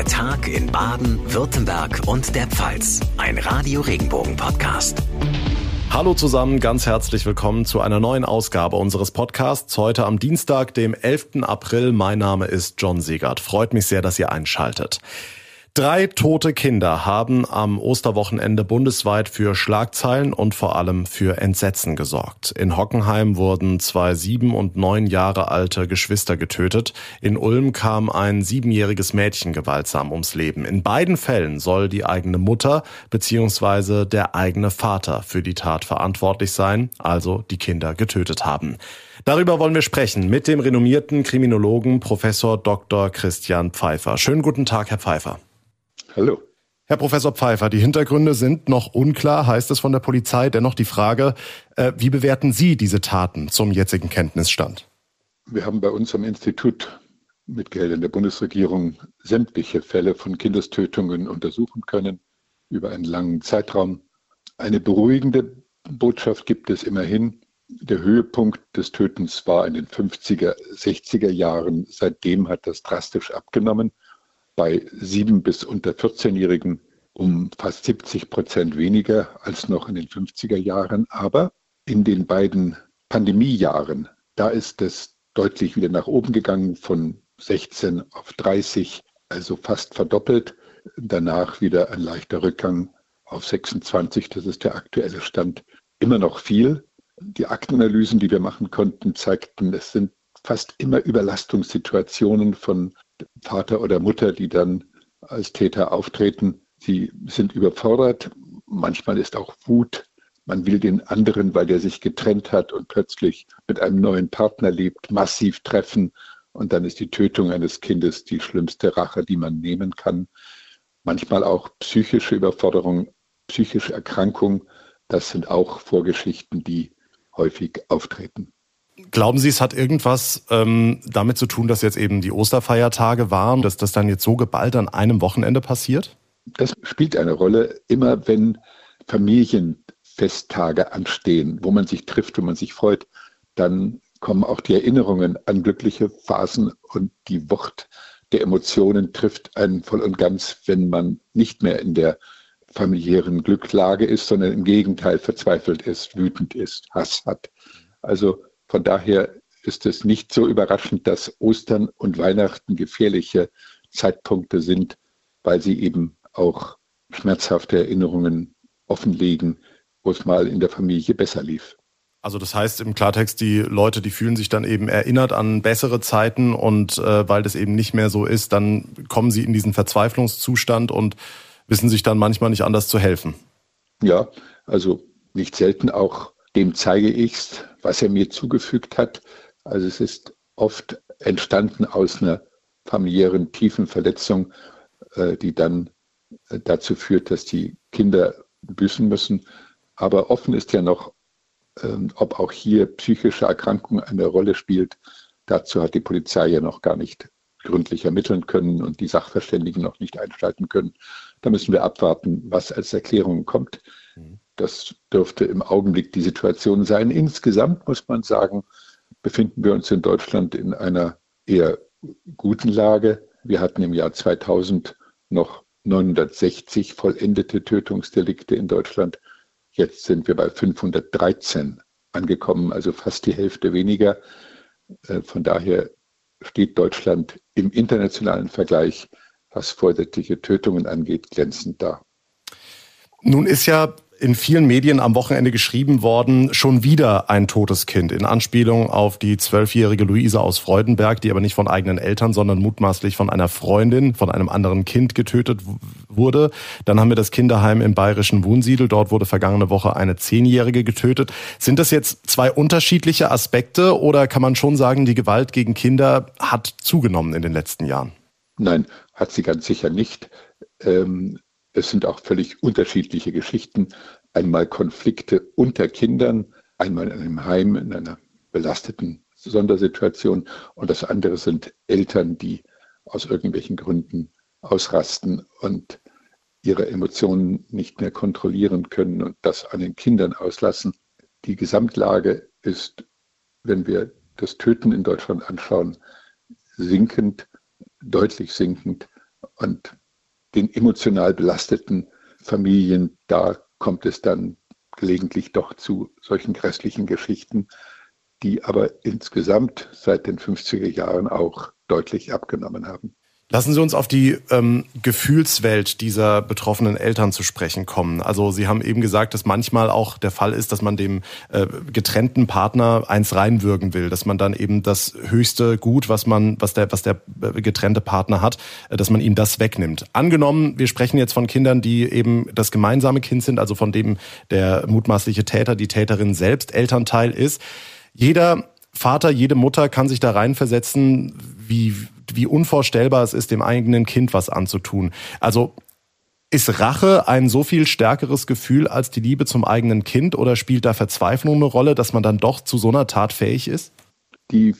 Der Tag in Baden, Württemberg und der Pfalz. Ein Radio Regenbogen Podcast. Hallo zusammen, ganz herzlich willkommen zu einer neuen Ausgabe unseres Podcasts. Heute am Dienstag, dem 11. April. Mein Name ist John Siegert. Freut mich sehr, dass ihr einschaltet. Drei tote Kinder haben am Osterwochenende bundesweit für Schlagzeilen und vor allem für Entsetzen gesorgt. In Hockenheim wurden zwei sieben und neun Jahre alte Geschwister getötet. In Ulm kam ein siebenjähriges Mädchen gewaltsam ums Leben. In beiden Fällen soll die eigene Mutter bzw. der eigene Vater für die Tat verantwortlich sein, also die Kinder getötet haben. Darüber wollen wir sprechen mit dem renommierten Kriminologen Professor Dr. Christian Pfeiffer. Schönen guten Tag, Herr Pfeiffer. Hallo. Herr Professor Pfeiffer, die Hintergründe sind noch unklar, heißt es von der Polizei. Dennoch die Frage, äh, wie bewerten Sie diese Taten zum jetzigen Kenntnisstand? Wir haben bei uns am Institut mit Geldern der Bundesregierung sämtliche Fälle von Kindestötungen untersuchen können über einen langen Zeitraum. Eine beruhigende Botschaft gibt es immerhin. Der Höhepunkt des Tötens war in den 50er, 60er Jahren. Seitdem hat das drastisch abgenommen bei sieben bis unter 14-Jährigen um fast 70 Prozent weniger als noch in den 50er Jahren. Aber in den beiden Pandemiejahren, da ist es deutlich wieder nach oben gegangen von 16 auf 30, also fast verdoppelt. Danach wieder ein leichter Rückgang auf 26, das ist der aktuelle Stand. Immer noch viel. Die Aktenanalysen, die wir machen konnten, zeigten, es sind fast immer Überlastungssituationen von Vater oder Mutter, die dann als Täter auftreten. Sie sind überfordert. Manchmal ist auch Wut. Man will den anderen, weil der sich getrennt hat und plötzlich mit einem neuen Partner lebt, massiv treffen. Und dann ist die Tötung eines Kindes die schlimmste Rache, die man nehmen kann. Manchmal auch psychische Überforderung, psychische Erkrankung. Das sind auch Vorgeschichten, die häufig auftreten. Glauben Sie, es hat irgendwas ähm, damit zu tun, dass jetzt eben die Osterfeiertage waren, dass das dann jetzt so geballt an einem Wochenende passiert? Das spielt eine Rolle, immer wenn Familienfesttage anstehen, wo man sich trifft, wo man sich freut, dann kommen auch die Erinnerungen an glückliche Phasen und die Wucht der Emotionen trifft einen voll und ganz, wenn man nicht mehr in der familiären Glücklage ist, sondern im Gegenteil verzweifelt ist, wütend ist, Hass hat. Also von daher ist es nicht so überraschend, dass Ostern und Weihnachten gefährliche Zeitpunkte sind, weil sie eben auch schmerzhafte Erinnerungen offenlegen, wo es mal in der Familie besser lief. Also das heißt im Klartext, die Leute, die fühlen sich dann eben erinnert an bessere Zeiten und äh, weil das eben nicht mehr so ist, dann kommen sie in diesen Verzweiflungszustand und wissen sich dann manchmal nicht anders zu helfen. Ja, also nicht selten auch dem zeige ich es, was er mir zugefügt hat. Also es ist oft entstanden aus einer familiären tiefen Verletzung, äh, die dann äh, dazu führt, dass die Kinder büßen müssen. Aber offen ist ja noch, ähm, ob auch hier psychische Erkrankung eine Rolle spielt. Dazu hat die Polizei ja noch gar nicht gründlich ermitteln können und die Sachverständigen noch nicht einschalten können. Da müssen wir abwarten, was als Erklärung kommt. Das dürfte im Augenblick die Situation sein. Insgesamt muss man sagen, befinden wir uns in Deutschland in einer eher guten Lage. Wir hatten im Jahr 2000 noch 960 vollendete Tötungsdelikte in Deutschland. Jetzt sind wir bei 513 angekommen, also fast die Hälfte weniger. Äh, von daher steht Deutschland im internationalen Vergleich, was vorsätzliche Tötungen angeht, glänzend da. Nun ist ja in vielen Medien am Wochenende geschrieben worden, schon wieder ein totes Kind, in Anspielung auf die zwölfjährige Luise aus Freudenberg, die aber nicht von eigenen Eltern, sondern mutmaßlich von einer Freundin, von einem anderen Kind getötet wurde. Dann haben wir das Kinderheim im bayerischen Wunsiedel. Dort wurde vergangene Woche eine Zehnjährige getötet. Sind das jetzt zwei unterschiedliche Aspekte oder kann man schon sagen, die Gewalt gegen Kinder hat zugenommen in den letzten Jahren? Nein, hat sie ganz sicher nicht. Ähm es sind auch völlig unterschiedliche Geschichten. Einmal Konflikte unter Kindern, einmal in einem Heim, in einer belasteten Sondersituation. Und das andere sind Eltern, die aus irgendwelchen Gründen ausrasten und ihre Emotionen nicht mehr kontrollieren können und das an den Kindern auslassen. Die Gesamtlage ist, wenn wir das Töten in Deutschland anschauen, sinkend, deutlich sinkend. Und den emotional belasteten Familien, da kommt es dann gelegentlich doch zu solchen grässlichen Geschichten, die aber insgesamt seit den 50er Jahren auch deutlich abgenommen haben. Lassen Sie uns auf die ähm, Gefühlswelt dieser betroffenen Eltern zu sprechen kommen. Also Sie haben eben gesagt, dass manchmal auch der Fall ist, dass man dem äh, getrennten Partner eins reinwürgen will, dass man dann eben das höchste Gut, was man, was der, was der äh, getrennte Partner hat, äh, dass man ihm das wegnimmt. Angenommen, wir sprechen jetzt von Kindern, die eben das gemeinsame Kind sind, also von dem der mutmaßliche Täter, die Täterin selbst Elternteil ist. Jeder Vater, jede Mutter kann sich da reinversetzen, wie, wie unvorstellbar es ist, dem eigenen Kind was anzutun. Also ist Rache ein so viel stärkeres Gefühl als die Liebe zum eigenen Kind oder spielt da Verzweiflung eine Rolle, dass man dann doch zu so einer Tat fähig ist? Die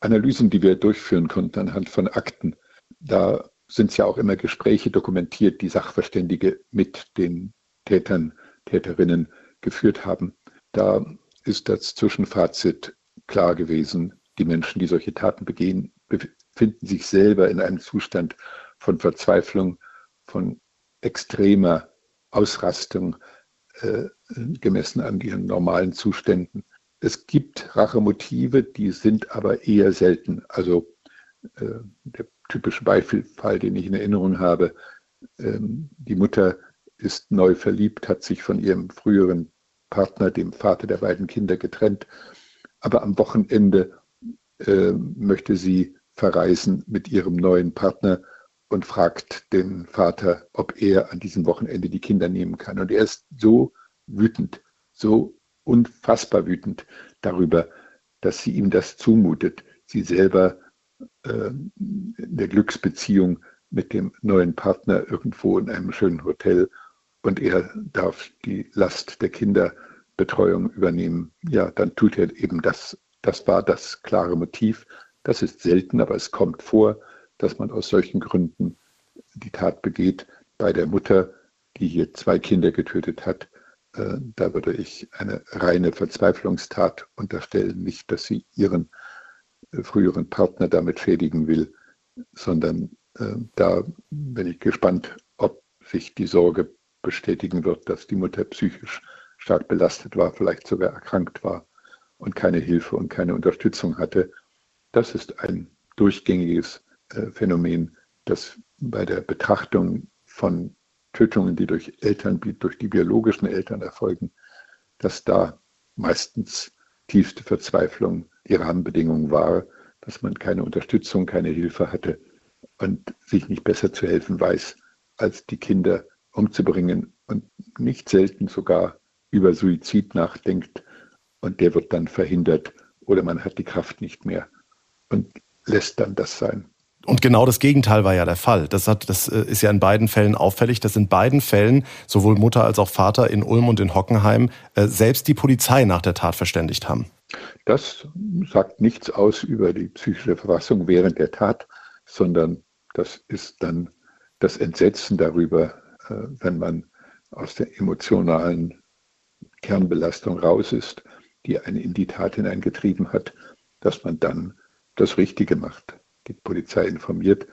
Analysen, die wir durchführen konnten anhand von Akten, da sind ja auch immer Gespräche dokumentiert, die Sachverständige mit den Tätern, Täterinnen geführt haben. Da ist das Zwischenfazit klar gewesen. Die Menschen, die solche Taten begehen, befinden sich selber in einem Zustand von Verzweiflung, von extremer Ausrastung, äh, gemessen an ihren normalen Zuständen. Es gibt Rachemotive, die sind aber eher selten. Also äh, der typische Beispielfall, den ich in Erinnerung habe, ähm, die Mutter ist neu verliebt, hat sich von ihrem früheren Partner, dem Vater der beiden Kinder, getrennt aber am Wochenende äh, möchte sie verreisen mit ihrem neuen Partner und fragt den Vater, ob er an diesem Wochenende die Kinder nehmen kann. Und er ist so wütend, so unfassbar wütend darüber, dass sie ihm das zumutet. Sie selber äh, in der Glücksbeziehung mit dem neuen Partner irgendwo in einem schönen Hotel und er darf die Last der Kinder Betreuung übernehmen, ja, dann tut er eben das. Das war das klare Motiv. Das ist selten, aber es kommt vor, dass man aus solchen Gründen die Tat begeht. Bei der Mutter, die hier zwei Kinder getötet hat, äh, da würde ich eine reine Verzweiflungstat unterstellen. Nicht, dass sie ihren äh, früheren Partner damit schädigen will, sondern äh, da bin ich gespannt, ob sich die Sorge bestätigen wird, dass die Mutter psychisch stark belastet war, vielleicht sogar erkrankt war und keine Hilfe und keine Unterstützung hatte. Das ist ein durchgängiges äh, Phänomen, das bei der Betrachtung von Tötungen, die durch Eltern, durch die biologischen Eltern erfolgen, dass da meistens tiefste Verzweiflung die Rahmenbedingung war, dass man keine Unterstützung, keine Hilfe hatte und sich nicht besser zu helfen weiß, als die Kinder umzubringen und nicht selten sogar über Suizid nachdenkt und der wird dann verhindert oder man hat die Kraft nicht mehr und lässt dann das sein. Und genau das Gegenteil war ja der Fall. Das, hat, das äh, ist ja in beiden Fällen auffällig, dass in beiden Fällen sowohl Mutter als auch Vater in Ulm und in Hockenheim äh, selbst die Polizei nach der Tat verständigt haben. Das sagt nichts aus über die psychische Verfassung während der Tat, sondern das ist dann das Entsetzen darüber, äh, wenn man aus der emotionalen Kernbelastung raus ist, die einen in die Tat hineingetrieben hat, dass man dann das Richtige macht, die Polizei informiert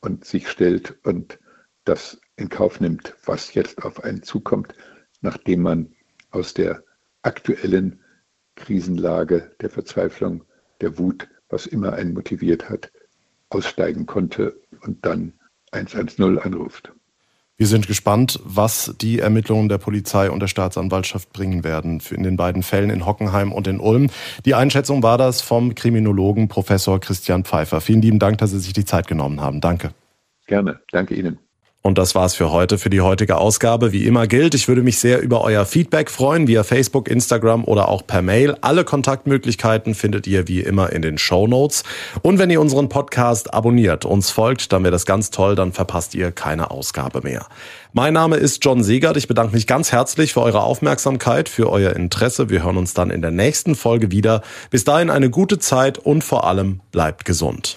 und sich stellt und das in Kauf nimmt, was jetzt auf einen zukommt, nachdem man aus der aktuellen Krisenlage der Verzweiflung, der Wut, was immer einen motiviert hat, aussteigen konnte und dann 110 anruft. Wir sind gespannt, was die Ermittlungen der Polizei und der Staatsanwaltschaft bringen werden in den beiden Fällen in Hockenheim und in Ulm. Die Einschätzung war das vom Kriminologen Professor Christian Pfeiffer. Vielen lieben Dank, dass Sie sich die Zeit genommen haben. Danke. Gerne. Danke Ihnen. Und das war's für heute, für die heutige Ausgabe. Wie immer gilt, ich würde mich sehr über euer Feedback freuen, via Facebook, Instagram oder auch per Mail. Alle Kontaktmöglichkeiten findet ihr wie immer in den Show Notes. Und wenn ihr unseren Podcast abonniert, uns folgt, dann wäre das ganz toll, dann verpasst ihr keine Ausgabe mehr. Mein Name ist John Segert. Ich bedanke mich ganz herzlich für eure Aufmerksamkeit, für euer Interesse. Wir hören uns dann in der nächsten Folge wieder. Bis dahin eine gute Zeit und vor allem bleibt gesund.